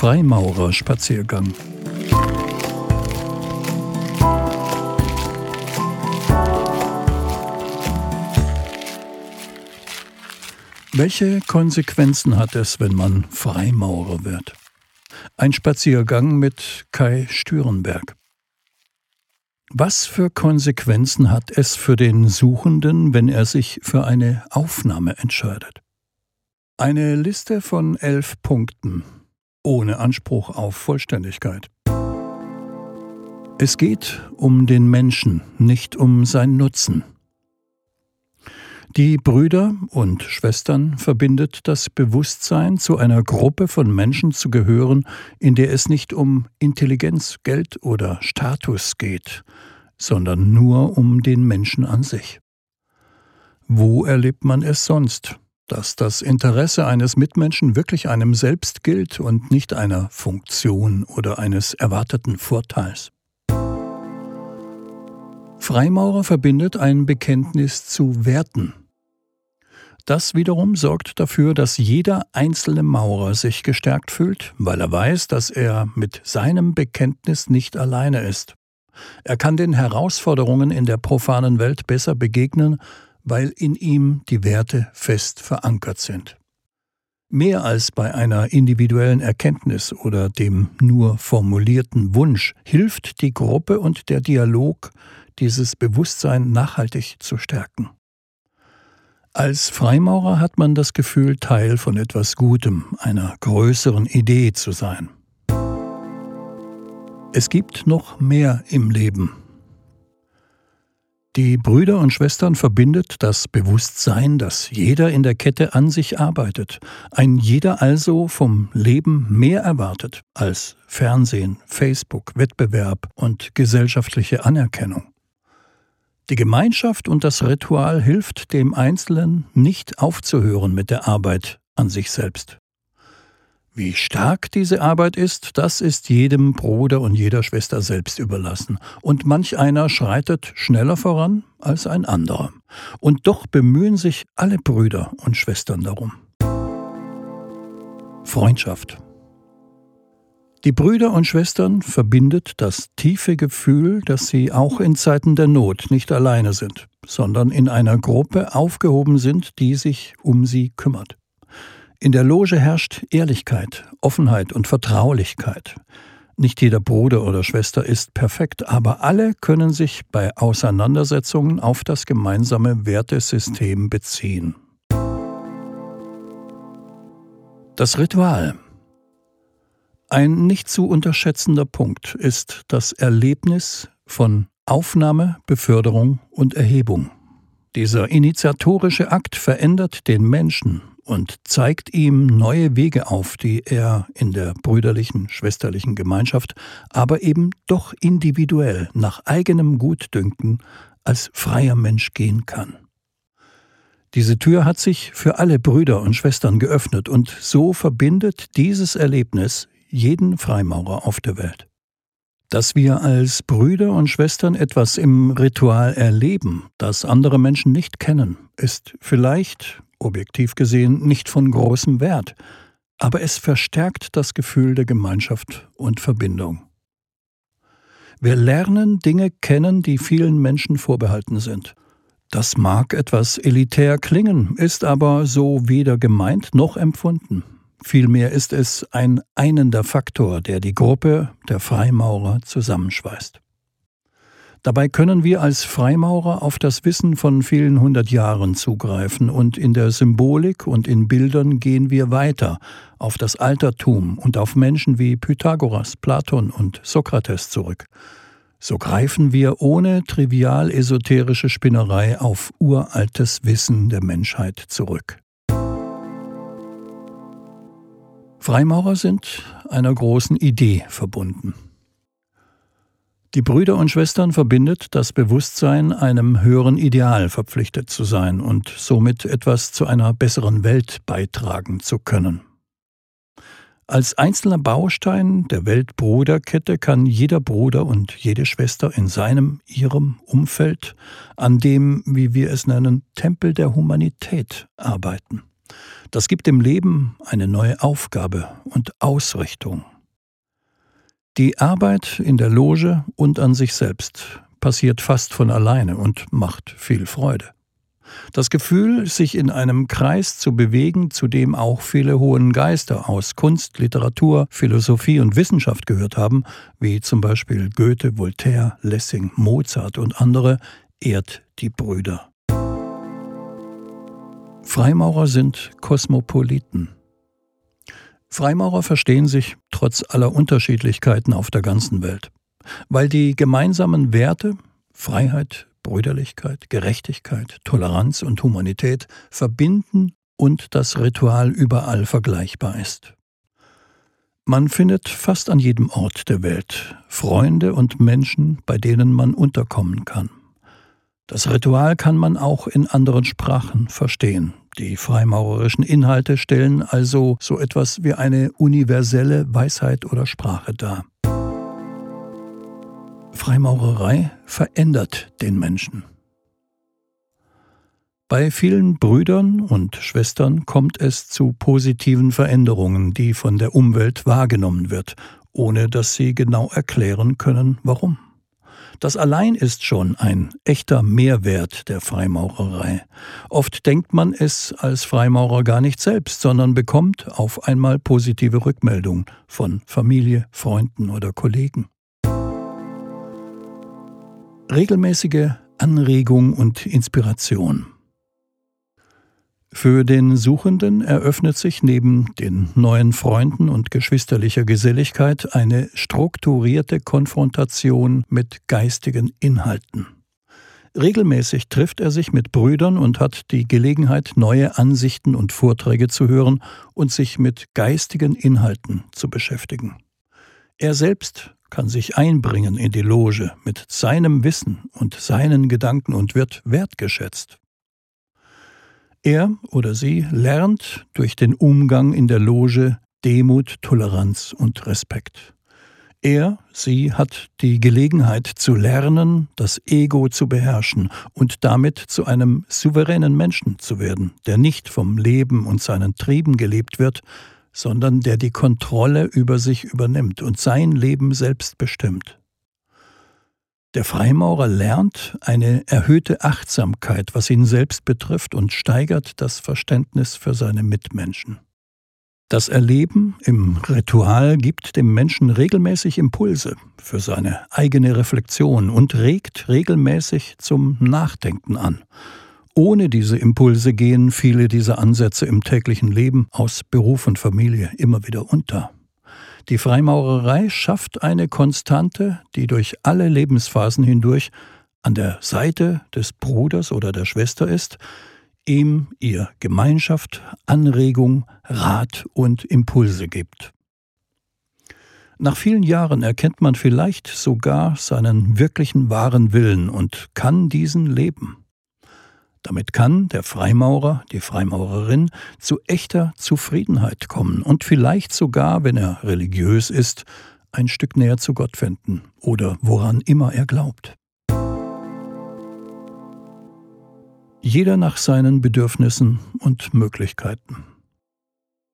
Freimaurerspaziergang. Welche Konsequenzen hat es, wenn man Freimaurer wird? Ein Spaziergang mit Kai Stürenberg. Was für Konsequenzen hat es für den Suchenden, wenn er sich für eine Aufnahme entscheidet? Eine Liste von elf Punkten, ohne Anspruch auf Vollständigkeit. Es geht um den Menschen, nicht um sein Nutzen. Die Brüder und Schwestern verbindet das Bewusstsein, zu einer Gruppe von Menschen zu gehören, in der es nicht um Intelligenz, Geld oder Status geht, sondern nur um den Menschen an sich. Wo erlebt man es sonst, dass das Interesse eines Mitmenschen wirklich einem selbst gilt und nicht einer Funktion oder eines erwarteten Vorteils? Freimaurer verbindet ein Bekenntnis zu Werten, das wiederum sorgt dafür, dass jeder einzelne Maurer sich gestärkt fühlt, weil er weiß, dass er mit seinem Bekenntnis nicht alleine ist. Er kann den Herausforderungen in der profanen Welt besser begegnen, weil in ihm die Werte fest verankert sind. Mehr als bei einer individuellen Erkenntnis oder dem nur formulierten Wunsch hilft die Gruppe und der Dialog, dieses Bewusstsein nachhaltig zu stärken. Als Freimaurer hat man das Gefühl, Teil von etwas Gutem, einer größeren Idee zu sein. Es gibt noch mehr im Leben. Die Brüder und Schwestern verbindet das Bewusstsein, dass jeder in der Kette an sich arbeitet, ein jeder also vom Leben mehr erwartet als Fernsehen, Facebook, Wettbewerb und gesellschaftliche Anerkennung. Die Gemeinschaft und das Ritual hilft dem Einzelnen, nicht aufzuhören mit der Arbeit an sich selbst. Wie stark diese Arbeit ist, das ist jedem Bruder und jeder Schwester selbst überlassen, und manch einer schreitet schneller voran als ein anderer. Und doch bemühen sich alle Brüder und Schwestern darum. Freundschaft die Brüder und Schwestern verbindet das tiefe Gefühl, dass sie auch in Zeiten der Not nicht alleine sind, sondern in einer Gruppe aufgehoben sind, die sich um sie kümmert. In der Loge herrscht Ehrlichkeit, Offenheit und Vertraulichkeit. Nicht jeder Bruder oder Schwester ist perfekt, aber alle können sich bei Auseinandersetzungen auf das gemeinsame Wertesystem beziehen. Das Ritual ein nicht zu unterschätzender Punkt ist das Erlebnis von Aufnahme, Beförderung und Erhebung. Dieser initiatorische Akt verändert den Menschen und zeigt ihm neue Wege auf, die er in der brüderlichen, schwesterlichen Gemeinschaft, aber eben doch individuell nach eigenem Gutdünken als freier Mensch gehen kann. Diese Tür hat sich für alle Brüder und Schwestern geöffnet und so verbindet dieses Erlebnis jeden Freimaurer auf der Welt. Dass wir als Brüder und Schwestern etwas im Ritual erleben, das andere Menschen nicht kennen, ist vielleicht, objektiv gesehen, nicht von großem Wert, aber es verstärkt das Gefühl der Gemeinschaft und Verbindung. Wir lernen Dinge kennen, die vielen Menschen vorbehalten sind. Das mag etwas elitär klingen, ist aber so weder gemeint noch empfunden. Vielmehr ist es ein einender Faktor, der die Gruppe der Freimaurer zusammenschweißt. Dabei können wir als Freimaurer auf das Wissen von vielen hundert Jahren zugreifen und in der Symbolik und in Bildern gehen wir weiter auf das Altertum und auf Menschen wie Pythagoras, Platon und Sokrates zurück. So greifen wir ohne trivial esoterische Spinnerei auf uraltes Wissen der Menschheit zurück. Freimaurer sind einer großen Idee verbunden. Die Brüder und Schwestern verbindet das Bewusstsein, einem höheren Ideal verpflichtet zu sein und somit etwas zu einer besseren Welt beitragen zu können. Als einzelner Baustein der Weltbruderkette kann jeder Bruder und jede Schwester in seinem, ihrem Umfeld an dem, wie wir es nennen, Tempel der Humanität arbeiten. Das gibt dem Leben eine neue Aufgabe und Ausrichtung. Die Arbeit in der Loge und an sich selbst passiert fast von alleine und macht viel Freude. Das Gefühl, sich in einem Kreis zu bewegen, zu dem auch viele hohen Geister aus Kunst, Literatur, Philosophie und Wissenschaft gehört haben, wie zum Beispiel Goethe, Voltaire, Lessing, Mozart und andere, ehrt die Brüder. Freimaurer sind Kosmopoliten. Freimaurer verstehen sich trotz aller Unterschiedlichkeiten auf der ganzen Welt, weil die gemeinsamen Werte Freiheit, Brüderlichkeit, Gerechtigkeit, Toleranz und Humanität verbinden und das Ritual überall vergleichbar ist. Man findet fast an jedem Ort der Welt Freunde und Menschen, bei denen man unterkommen kann. Das Ritual kann man auch in anderen Sprachen verstehen. Die freimaurerischen Inhalte stellen also so etwas wie eine universelle Weisheit oder Sprache dar. Freimaurerei verändert den Menschen. Bei vielen Brüdern und Schwestern kommt es zu positiven Veränderungen, die von der Umwelt wahrgenommen wird, ohne dass sie genau erklären können, warum. Das allein ist schon ein echter Mehrwert der Freimaurerei. Oft denkt man es als Freimaurer gar nicht selbst, sondern bekommt auf einmal positive Rückmeldungen von Familie, Freunden oder Kollegen. Regelmäßige Anregung und Inspiration. Für den Suchenden eröffnet sich neben den neuen Freunden und geschwisterlicher Geselligkeit eine strukturierte Konfrontation mit geistigen Inhalten. Regelmäßig trifft er sich mit Brüdern und hat die Gelegenheit, neue Ansichten und Vorträge zu hören und sich mit geistigen Inhalten zu beschäftigen. Er selbst kann sich einbringen in die Loge mit seinem Wissen und seinen Gedanken und wird wertgeschätzt. Er oder sie lernt durch den Umgang in der Loge Demut, Toleranz und Respekt. Er, sie hat die Gelegenheit zu lernen, das Ego zu beherrschen und damit zu einem souveränen Menschen zu werden, der nicht vom Leben und seinen Trieben gelebt wird, sondern der die Kontrolle über sich übernimmt und sein Leben selbst bestimmt. Der Freimaurer lernt eine erhöhte Achtsamkeit, was ihn selbst betrifft, und steigert das Verständnis für seine Mitmenschen. Das Erleben im Ritual gibt dem Menschen regelmäßig Impulse für seine eigene Reflexion und regt regelmäßig zum Nachdenken an, ohne diese Impulse gehen viele dieser Ansätze im täglichen Leben aus Beruf und Familie immer wieder unter. Die Freimaurerei schafft eine Konstante, die durch alle Lebensphasen hindurch an der Seite des Bruders oder der Schwester ist, ihm ihr Gemeinschaft, Anregung, Rat und Impulse gibt. Nach vielen Jahren erkennt man vielleicht sogar seinen wirklichen wahren Willen und kann diesen leben. Damit kann der Freimaurer, die Freimaurerin zu echter Zufriedenheit kommen und vielleicht sogar, wenn er religiös ist, ein Stück näher zu Gott finden oder woran immer er glaubt. Jeder nach seinen Bedürfnissen und Möglichkeiten.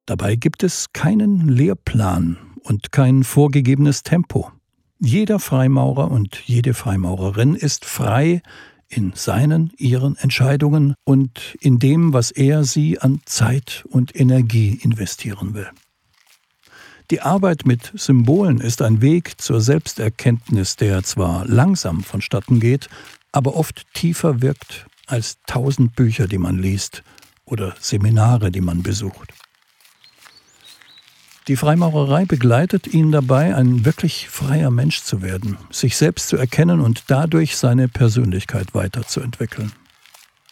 Dabei gibt es keinen Lehrplan und kein vorgegebenes Tempo. Jeder Freimaurer und jede Freimaurerin ist frei, in seinen, ihren Entscheidungen und in dem, was er sie an Zeit und Energie investieren will. Die Arbeit mit Symbolen ist ein Weg zur Selbsterkenntnis, der zwar langsam vonstatten geht, aber oft tiefer wirkt als tausend Bücher, die man liest oder Seminare, die man besucht. Die Freimaurerei begleitet ihn dabei, ein wirklich freier Mensch zu werden, sich selbst zu erkennen und dadurch seine Persönlichkeit weiterzuentwickeln.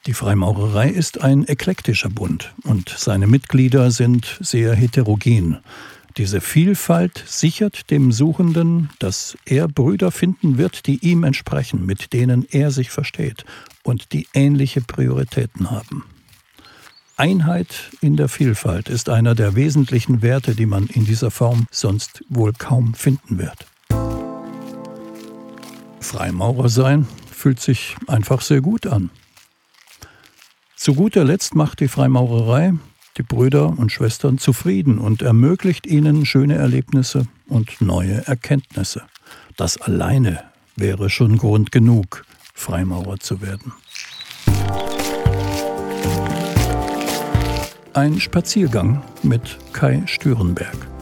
Die Freimaurerei ist ein eklektischer Bund und seine Mitglieder sind sehr heterogen. Diese Vielfalt sichert dem Suchenden, dass er Brüder finden wird, die ihm entsprechen, mit denen er sich versteht und die ähnliche Prioritäten haben. Einheit in der Vielfalt ist einer der wesentlichen Werte, die man in dieser Form sonst wohl kaum finden wird. Freimaurer sein fühlt sich einfach sehr gut an. Zu guter Letzt macht die Freimaurerei die Brüder und Schwestern zufrieden und ermöglicht ihnen schöne Erlebnisse und neue Erkenntnisse. Das alleine wäre schon Grund genug, Freimaurer zu werden. Ein Spaziergang mit Kai Stürenberg.